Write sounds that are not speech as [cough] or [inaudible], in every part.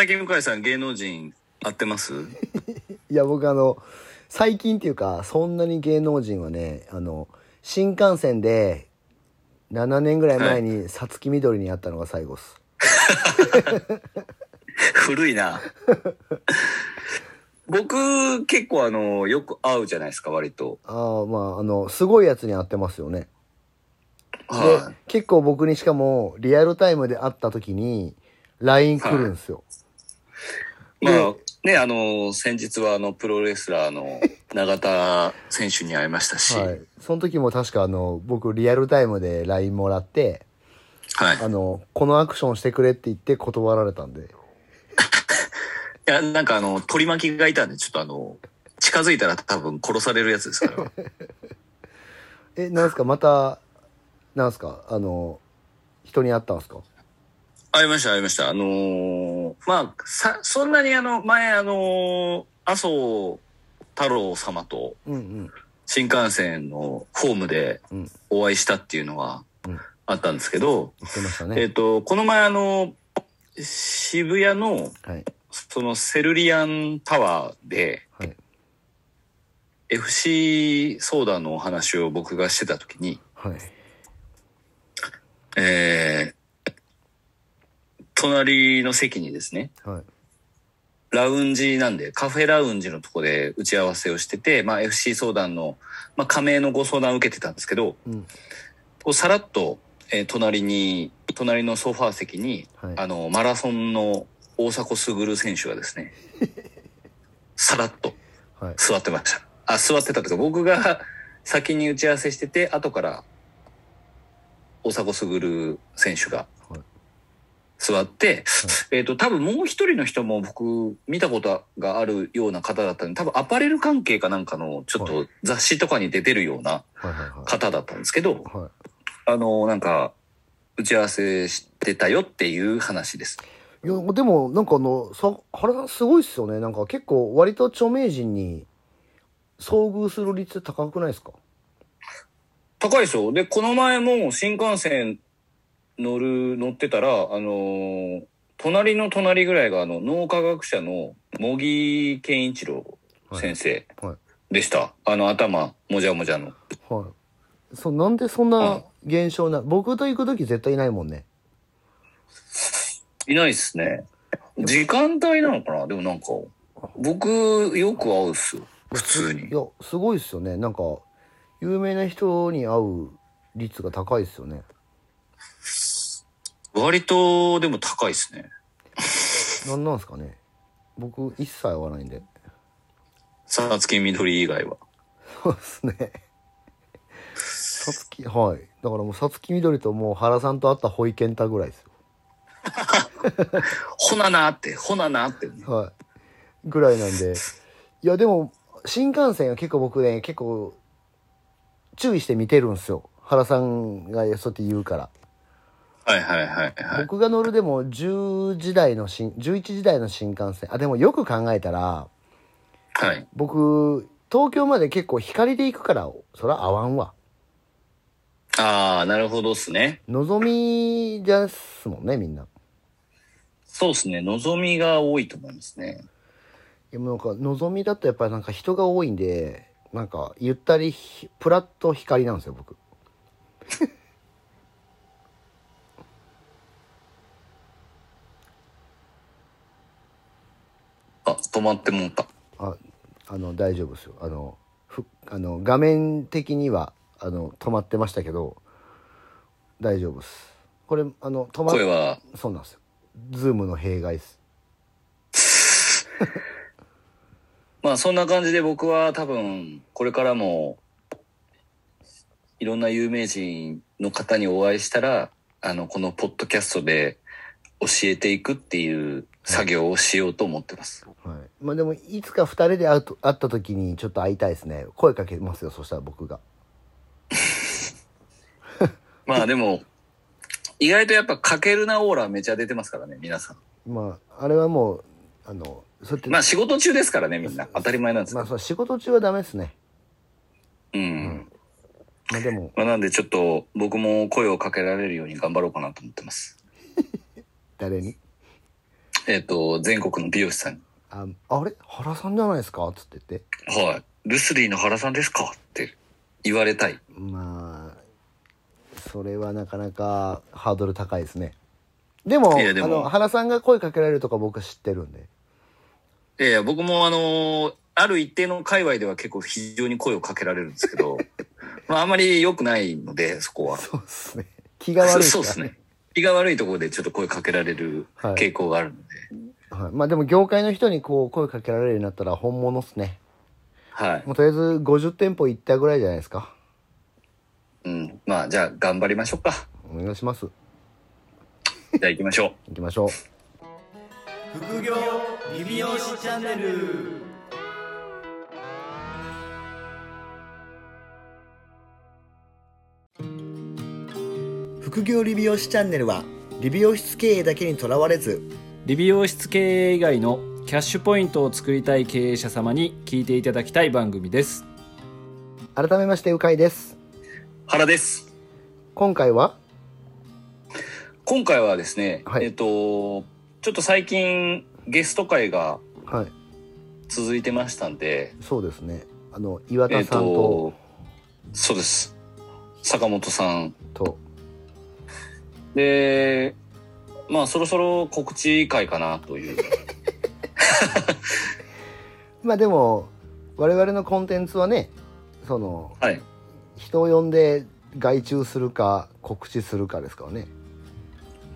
最近向井さん芸能人会ってます？[laughs] いや僕あの最近っていうかそんなに芸能人はねあの新幹線で7年ぐらい前にさつきみどりに会ったのが最後っす、[laughs] 古いな。僕、結構あの、よく会うじゃないですか、割と。ああまああのすごいやつに会ってますよねでは結構僕にしかもリアルタイムで会った時に LINE 来るんですよ、い。まあ、ね、あの、先日はあの、プロレスラーの永田選手に会いましたし、ははいい。その時も確かあの僕リアルタイムで LINE もらってあのこのアクションしてくれって言って断られたんで [laughs] いや、なんかあの、取り巻きがいたんで、ちょっとあの、近づいたら多分殺されるやつですから。[laughs] えなんすか？またなんすか？あの人に会ったんすか？会いました、会いました。あのーまあ、さ、そんなにあの、前あのー麻生太郎様と新幹線のホームでうん。お会いしたっていうのはうん。あったんですけど、言ってましたえっ、ねと、この前あの、渋谷の、はい。そのセルリアンタワーで、はい。FC ソーダのお話を僕がしてた時に、はい。えー、隣の席にですね、はい。ラウンジなんで、カフェラウンジのとこで打ち合わせをしてて、まあ FC 相談の、まあ加盟のご相談を受けてたんですけど、うん。こうさらっと、えー隣に、隣のソファー席に、はい。あの、マラソンの大迫傑選手がですね、[laughs] さらっとはい。座ってました。あ、座ってたというか、僕が先に打ち合わせしてて、後から大迫傑選手がはい座って、えっ、と、多分もう一人の人も僕見たことがあるような方だったんで、多分アパレル関係かなんかのちょっはと雑誌とかに出てるような方だったんですけど、あの、なんか、打ち合わせしてたよっていう話です。いいやでもなんかあのさ原さんすごいっすよね。なんか結構割と著名人に遭遇する率高くないですか？高いですよ。で、この前も新幹線乗る、乗ってたら、あのー隣の隣ぐらいがあの、脳科学者の茂木健一郎先生はいでした。あの、頭、もじゃもじゃの。はいそうなんでそんな現象な僕と行く時絶対いないもんねいないっすね。時間帯なのかな？でもなんか、僕、よく会うっすよ。普通にい。やすごいっすよねなんか有名な人に会う率が高いっすよね割と、でも高いっすね。なんなんすかね。僕一切会わないんで。さつきみどり以外は。そうですね。さつきはい。だからもうさつきみどりともう原さんと会ったホイケンタぐらいですよ。[laughs] ほななって、ほななって。はい。ぐらいなんで。いやでも新幹線は結構僕ね結構注意して見てるんですよ。原さんがそうやって言うからはいはいはいはい。僕が乗るでも10時台の新11時台の新幹線あでもよく考えたらはい。僕東京まで結構光で行くからそら合わんわああ、なるほどっすね。のぞみですもんねみんなそうっすね。望みが多いと思いますね。でもなんかのぞみだとやっぱりなんか人が多いんでなんかゆったりひプラット光なんですよ僕あ、止まってもうた。ああの大丈夫ですよ。あのふあの画面的にはあの止まってましたけど大丈夫です。これあの止ま声は、そうなんですよ。ズームの弊害です。[laughs] まあそんな感じで僕は多分、これからも、いろんな有名人の方にお会いしたら、あの、このポッドキャストで教えていくっていう作業をしようと思ってます。はいまあでもいつか2人で会うと会った時にちょっと会いたいですね声かけますよそしたら僕が [laughs] まあでも、意外とやっぱかけるなオーラめちゃ出てますからね、皆さん。まああれはもうあのそうやってまあ仕事中ですからね、みんな。当たり前なんです。まあそう仕事中はダメですねうん。まあでもまあなんでちょっと僕も声をかけられるように頑張ろうかなと思ってます。誰に？えっ、と、全国の美容師さんに。ああれ？原さんじゃないですか？つって言ってはい。ルスリーの原さんですか？って言われたい。まあそれはなかなかハードル高いですねでもいやでもあの原さんが声かけられるとか僕は知ってるんでいやいや、僕もあのーある一定の界隈では結構非常に声をかけられるんですけど、[laughs] まああんまり良くないので、そこは。そうですね気が悪いそうですね。気が悪いところでちょっと声かけられる傾向があるので。はい、まあでも業界の人にこう声かけられるようになったら本物っすねはい。もうとりあえず50店舗行ったぐらいじゃないですかうん。まあ、じゃあ頑張りましょうか。お願いしますじゃあ行きましょう。行きましょう副業リビオシチャンネル副業理美容師チャンネルは理美容室経営だけにとらわれず理美容室経営以外のキャッシュポイントを作りたい経営者様に聞いていただきたい番組です改めましてうかいです原です。今回は？今回はですね、はいえっ、と、ちょっと最近ゲスト会がはい続いてましたんで、そうですねあの岩田さんとと、そうです。坂本さん。とで、まあそろそろ告知会かなという。[laughs] まあでも我々のコンテンツはねそのはい。人を呼んで外注するか告知するかですからね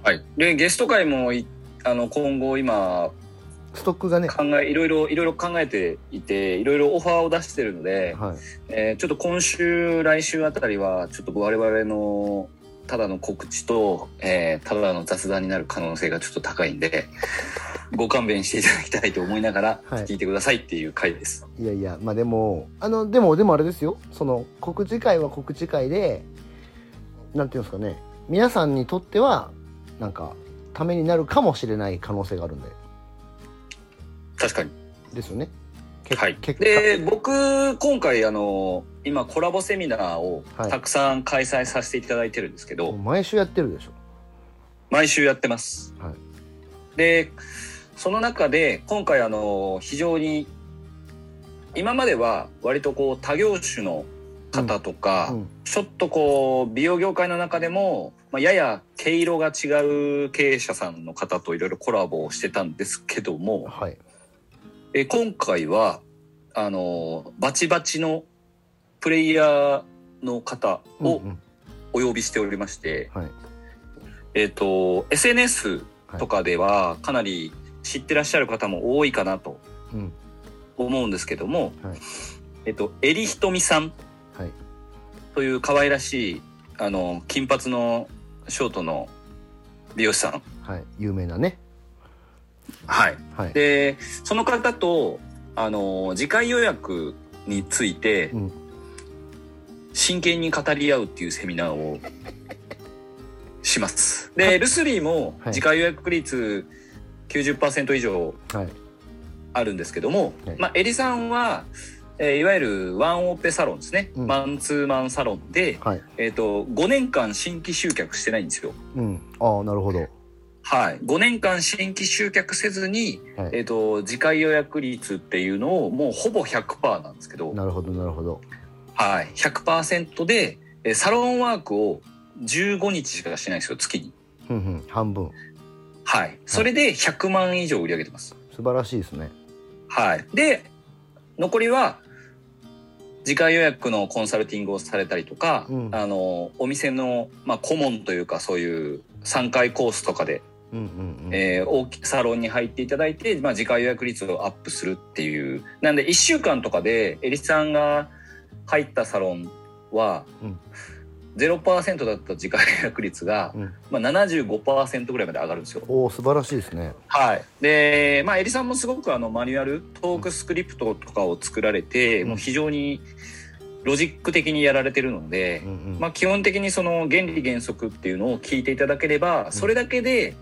はい。で、ゲスト会もい、あの、今後今、ストックがね考え、いろいろ、いろいろ考えていて、いろいろオファーを出してるので、はいえーちょっと今週、来週あたりは、ちょっと我々の、ただの告知と、えーただの雑談になる可能性がちょっと高いんで、ご勘弁していただきたいと思いながら、はい聞いてくださいっていう回です。いやいやまあでもあのでもでもあれですよその告知会は告知会でなんていうんですかね皆さんにとってはなんかためになるかもしれない可能性があるんで確かに。ですよねけはい。で、僕、今回、あの、今、コラボセミナーをはい。たくさん開催させていただいてるんですけど、もう毎週やってるでしょ？毎週やってます。はい。で、その中で、今回、あの、非常に、今までは割とこう、多業種の方とか、うん。ちょっとこう、美容業界の中でも、まあ、やや毛色が違う経営者さんの方といろいろコラボをしてたんですけども、はい。え今回は、あの、バチバチのプレイヤーの方をうんうん。お呼びしておりまして、はい。えっ、と、SNS とかではかなり知ってらっしゃる方も多いかなとうん。思うんですけども、はい。えっと、エリヒトミさんはい。という可愛らしい、あの、金髪のショートの美容師さん。はい。有名なね。はい。はい。で、その方と、あの、次回予約についてうん、真剣に語り合うっていうセミナーをします。で、ルスリーもはい。次回予約率90%以上はい。あるんですけども、はい。まあ、エリさんは、えーいわゆるワンオペサロンですね。うん。マンツーマンサロンで、はい。えっ、と、5年間新規集客してないんですよ。うん。ああなるほど。はい。5年間新規集客せずに、はい。えっ、と、次回予約率っていうのをもうほぼ100%なんですけど、なるほどなるほどはい。100%で、えーサロンワークを15日しかしてないんですよ、月に。半分はい。それで100万以上売り上げてます。素晴らしいですねはい。で、残りは、次回予約のコンサルティングをされたりとか、うんあの、お店の、まあ、顧問というか、そういう3回コースとかで、うんうんうんえー大きいサロンに入っていただいて、まあ、次回予約率をアップするっていう。なんで、1週間とかで、エリスさんが入ったサロンは、うん0%だった次回予約率が、うんまあ、75%ぐらいまで上がるんですよ。おお素晴らしいですねはい。で、まあ、エリさんもすごくあの、マニュアル、トークスクリプトとかを作られて、うんもう非常にロジック的にやられてるのでう、んうんまあ、基本的にその原理原則っていうのを聞いていただければ、それだけで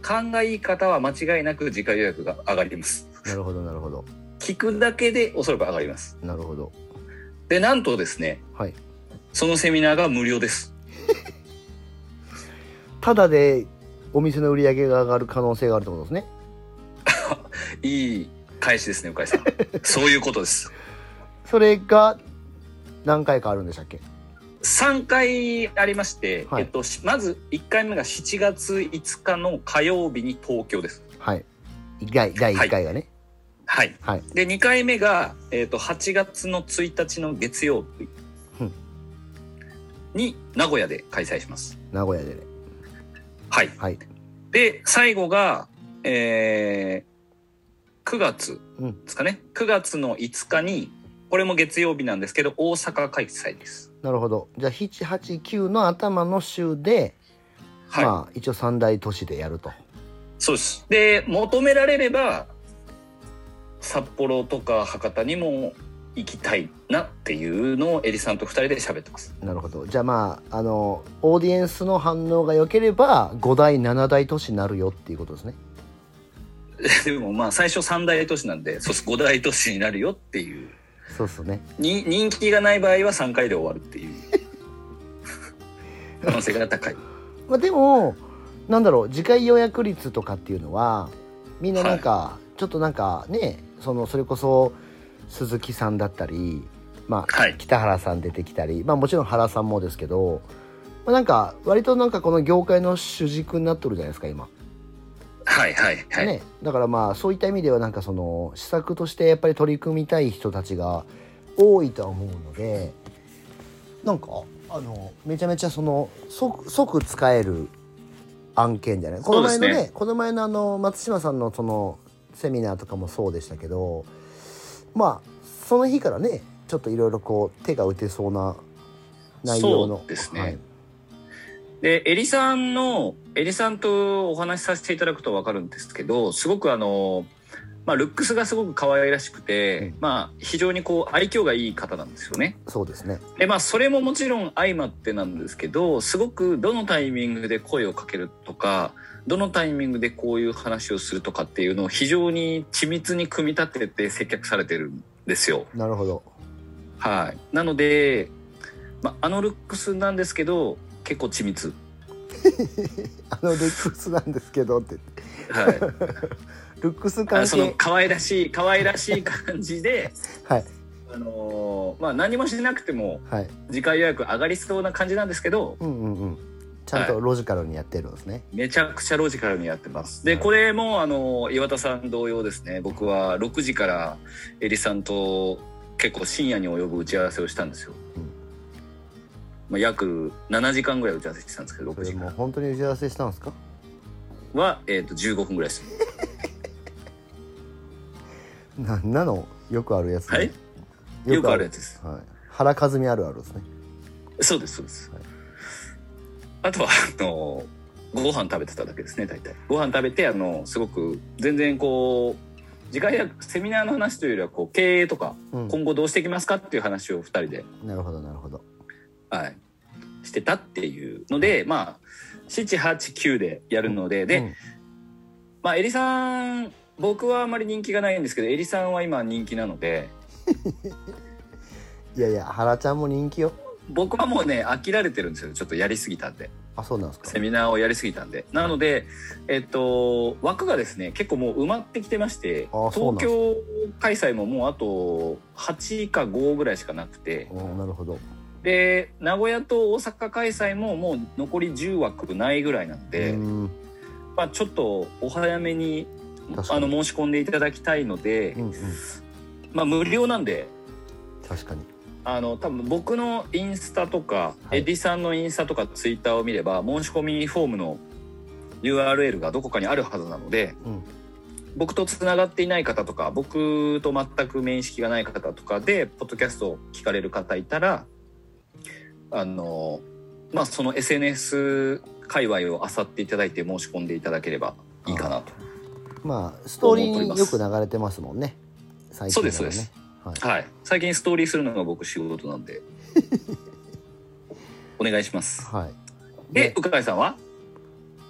勘がいい方は間違いなく次回予約が上がります。なるほどなるほど聞くだけでおそらく上がります。なるほどで、なんとですね、はいそのセミナーが無料です。[laughs] ただでお店の売り上げが上がる可能性があるってことですね [laughs] いい返しですね、向井さん。[laughs] そういうことです。それが何回かあるんでしたっけ？3回ありまして、はいえっと、しまず1回目が7月5日の火曜日に東京です。はい第第1回がねはい。はいで、2回目が、えっと、8月の1日の月曜日うんに名古屋で開催します。名古屋でねはい。はいで、最後が、えー、9月うんですかね。9月の5日に、これも月曜日なんですけど、大阪開催です。なるほどじゃあ789の頭の週で、はい。まあ一応三大都市でやるとそうです。で、求められれば、札幌とか博多にも行きたいなっていうのをエリさんと二人で喋ってます。なるほどじゃあまああのオーディエンスの反応が良ければ5大7大都市になるよっていうことですね [laughs] でもまあ最初三大都市なんで、そうです。五大都市になるよっていう。そうっすねに人気がない場合は3回で終わるっていう [laughs] 可能性が高い。まあ、でもなんだろう次回予約率とかっていうのはみんななんか、ちょっとなんかねそのそれこそ鈴木さんだったり、まあはい。北原さん出てきたり、まあ、もちろん原さんもですけど、まあ、なんか割となんかこの業界の主軸になっとるじゃないですか今、はいはいはい。ね、だからまあそういった意味ではなんかその施策としてやっぱり取り組みたい人たちが多いとは思うのでなんかあのめちゃめちゃその即即使える案件じゃない？この前のねねこの前のあの松島さんのそのセミナーとかもそうでしたけどまあその日からねちょっといろいろこう手が打てそうな内容の。そうですね。はい。で、エリさんの、エリさんとお話しさせていただくとわかるんですけど、すごくあの、まあ、ルックスがすごく可愛らしくて、うんまあ、非常にこう、愛嬌がいい方なんですよね。そうですねで、まあ、それももちろん相まってなんですけど、すごくどのタイミングで声をかけるとか、どのタイミングでこういう話をするとかっていうのを非常に緻密に組み立てて接客されてるんですよ。なるほどはい。なので、まあ、あのルックスなんですけど、結構緻密。[laughs] あのルックスなんですけどってはい。ルックスあ関その係可愛らしい可愛らしい感じで、[laughs] はい。あのーまあ何もしなくてもはい。次回予約上がりそうな感じなんですけどうんうんうん。ちゃんとロジカルにやってるんですね、めちゃくちゃロジカルにやってます。ではい。これもあの岩田さん同様ですね。僕は6時からエリさんと結構深夜に及ぶ打ち合わせをしたんですよ、うん。まあ、約7時間ぐらい打ち合わせしてたんですけど6それ時からもう本当に打ち合わせしたんですか？は、えー、と15分ぐらいですなんなのよくあるやつ、ね、はい？よくあるやつです。はい、原和美あるあるですね。そうですそうです、はい。あとはあのご飯食べてただけですね大体。ご飯食べてあのすごく全然こう次回やセミナーの話というよりはこう経営とかうん。今後どうしていきますかっていう話を2人で、なるほどなるほど。はい、してたっていうのでまあ789でやるのでで、うん。まあエリさん僕はあまり人気がないんですけどエリさんは今人気なので。[laughs] いやいや原ちゃんも人気よ。僕はもうね飽きられてるんですよ。ちょっとやりすぎたんで。あそうなんですか。セミナーをやりすぎたんで。なので、えっと、枠がですね、結構もう埋まってきてまして、東京開催ももうあと8か5ぐらいしかなくて、おなるほど。で、名古屋と大阪開催ももう残り10枠ないぐらいなんで、うん。まあちょっとお早めにあの申し込んでいただきたいので、うんうん。まあ無料なんで、確かに。あの多分僕のインスタとか、はい。エディさんのインスタとかツイッターを見れば申し込みフォームの URL がどこかにあるはずなのでうん。僕とつながっていない方とか僕と全く面識がない方とかでポッドキャストを聞かれる方いたらあのまあその SNS 界隈を漁っていただいて申し込んでいただければいいかなと。まあストーリーによく流れてますもんね。最近はね。そうですそうです。はい。はい、最近ストーリーするのが僕仕事なんで。[laughs] お願いします。はい。で、鵜飼さんは？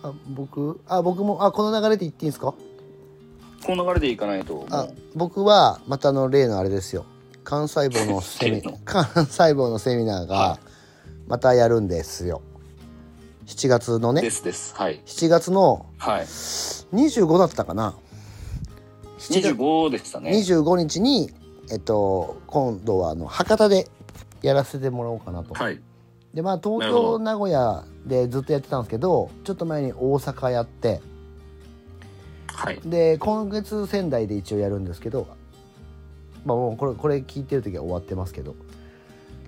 あ僕あ僕もあこの流れで言っていいんですか？この流れでいかないと。あ僕はまたあの例のあれですよ。幹細胞のセミ [laughs] 幹細胞のセミナーはがまたやるんですよ7月のねですです。はい。7月のはい。25だったかな7月25でしたね。25日に、えっと、今度はあの博多でやらせてもらおうかなと。はい。でまあ東京名古屋でずっとやってたんですけどちょっと前に大阪やってはい。で今月仙台で一応やるんですけどまあもうこれこれ聞いてる時は終わってますけど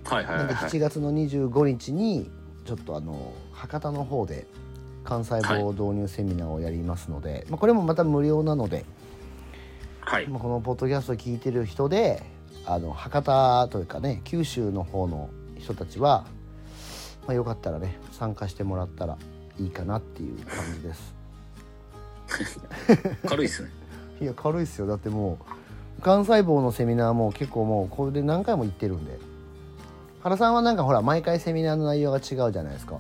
はいはいなんで7はいはい。月の25日にちょっとあの博多の方で幹細胞導入セミナーをやりますので、まあ、これもまた無料なので、はい。まあ、このポッドキャスト聞いてる人であの博多というかね九州の方の人たちは、まあ、よかったらね参加してもらったらいいかなっていう感じです [laughs] 軽いっすね。[laughs] いや軽いっすよだってもう幹細胞のセミナーも結構もうこれで何回も行ってるんで原さんはなんかほら毎回セミナーの内容が違うじゃないですか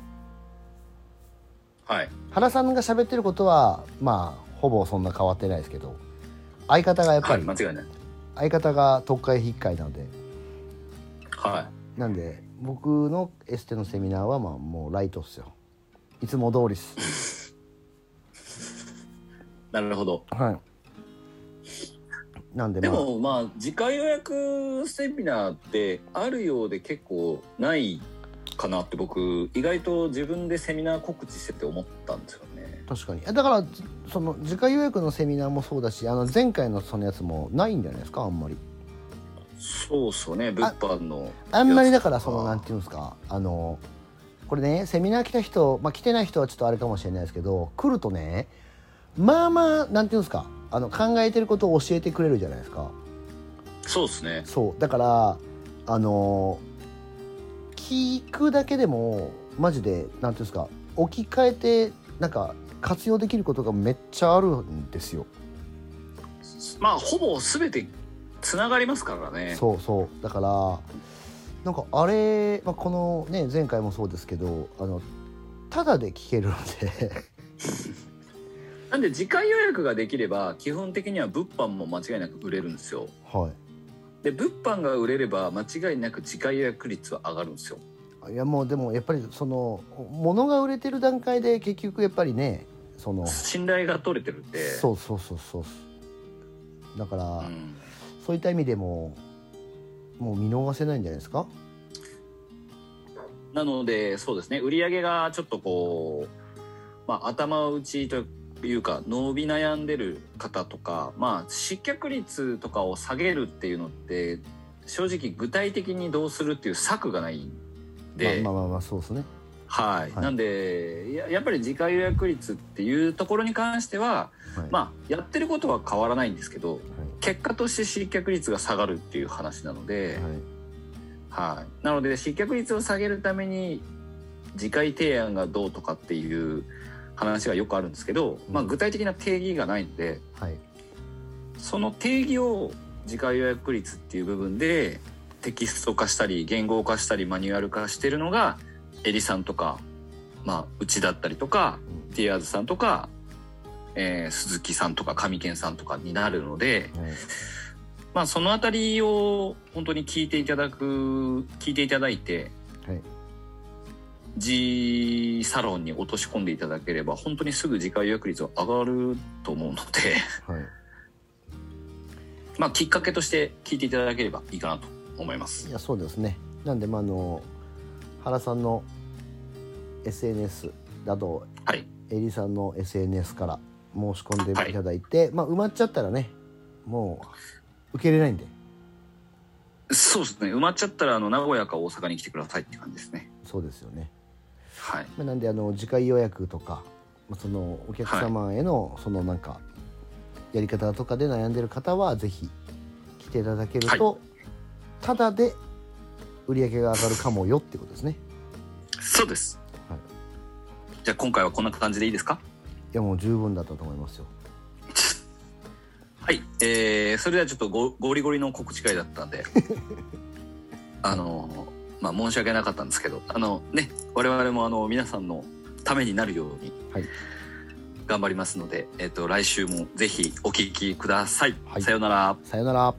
はい。原さんが喋ってることはまあほぼそんな変わってないですけど相方がやっぱはい。り、間違いない。相方が特会引っかいなのではなんで僕のエステのセミナーはまあもうライトっすよいつも通りっすい。[laughs] なるほど。はいなんでまあ。でもまあ次回予約セミナーってあるようで結構ないかなって僕意外と自分でセミナー告知してて思ったんですよね。確かに。だからその次回予約のセミナーもそうだしあの前回のそのやつもないんじゃないですか？あんまり。そうっすよね。物販のあんまりだからそのなんていうんですか？あのこれねセミナー来た人まあ来てない人はちょっとあれかもしれないですけど来るとねまあまあなんていうんですか？あの考えてることを教えてくれるじゃないですかそうですね。そうだからあの聞くだけでもマジでなんていうんですか置き換えてなんか活用できることがめっちゃあるんですよまあほぼ全てつながりますからね。そうそうだからなんかあれ、まあ、このね前回もそうですけどあのただで聞けるのでなんで次回予約ができれば基本的には物販も間違いなく売れるんですよ。はいで物販が売れれば間違いなく次回予約率は上がるんですよ。いやもうでもやっぱりその物が売れてる段階で結局やっぱりねその信頼が取れてるんで。そうそうそうそうだから、うんそういった意味でももう見逃せないんじゃないですか？なのでそうですね売り上げがちょっとこう、まあ、頭打ちというか伸び悩んでる方とか、まあ、失脚率とかを下げるっていうのって正直具体的にどうするっていう策がないんで、まあまあまあまあそうですね。はい、はい。なんでややっぱり次回予約率っていうところに関しては、はい、まあ、やってることは変わらないんですけどは結果として失脚率が下がるっていう話なので。い、はい。はい、なので失脚率を下げるために次回提案がどうとかっていう話がよくあるんですけど、まあ、うん具体的な定義がないのではい。その定義を次回予約率っていう部分でテキスト化したり言語化したりマニュアル化してるのがエリさんとか、まあ、うちだったりとかうん。ティアーズさんとか、えー鈴木さんとか上健さんとかになるので。はい。まあそのあたりを本当に聞いていただく聞いていただいてはい G サロンに落とし込んでいただければ本当にすぐ次回予約率は上がると思うのではい。[laughs] まあきっかけとして聞いていただければいいかなと思います。いやそうですね。なんでまああの原さんの SNS だとはい。エリさんの SNS から申し込んでいただいて、まあ埋まっちゃったらねもう受け入れないんで。そうですね。埋まっちゃったらあの名古屋か大阪に来てくださいって感じですね。そうですよね、はい。まあ、なんであの次回予約とかまあそのお客様へのそのなんかやり方とかで悩んでる方はぜひ来ていただけると、ただで売り上げが上がるかもよってことですね。そうです、はい。じゃあ今回はこんな感じでいいですか？いやもう十分だったと思いますよ。[laughs] はい、えー、それではちょっとゴゴリゴリの告知会だったんで。[laughs] あのまあ申し訳なかったんですけどあのね我々もあの皆さんのためになるようにはい。頑張りますので、えっと来週もぜひお聞きください、はい。さようなら。さよなら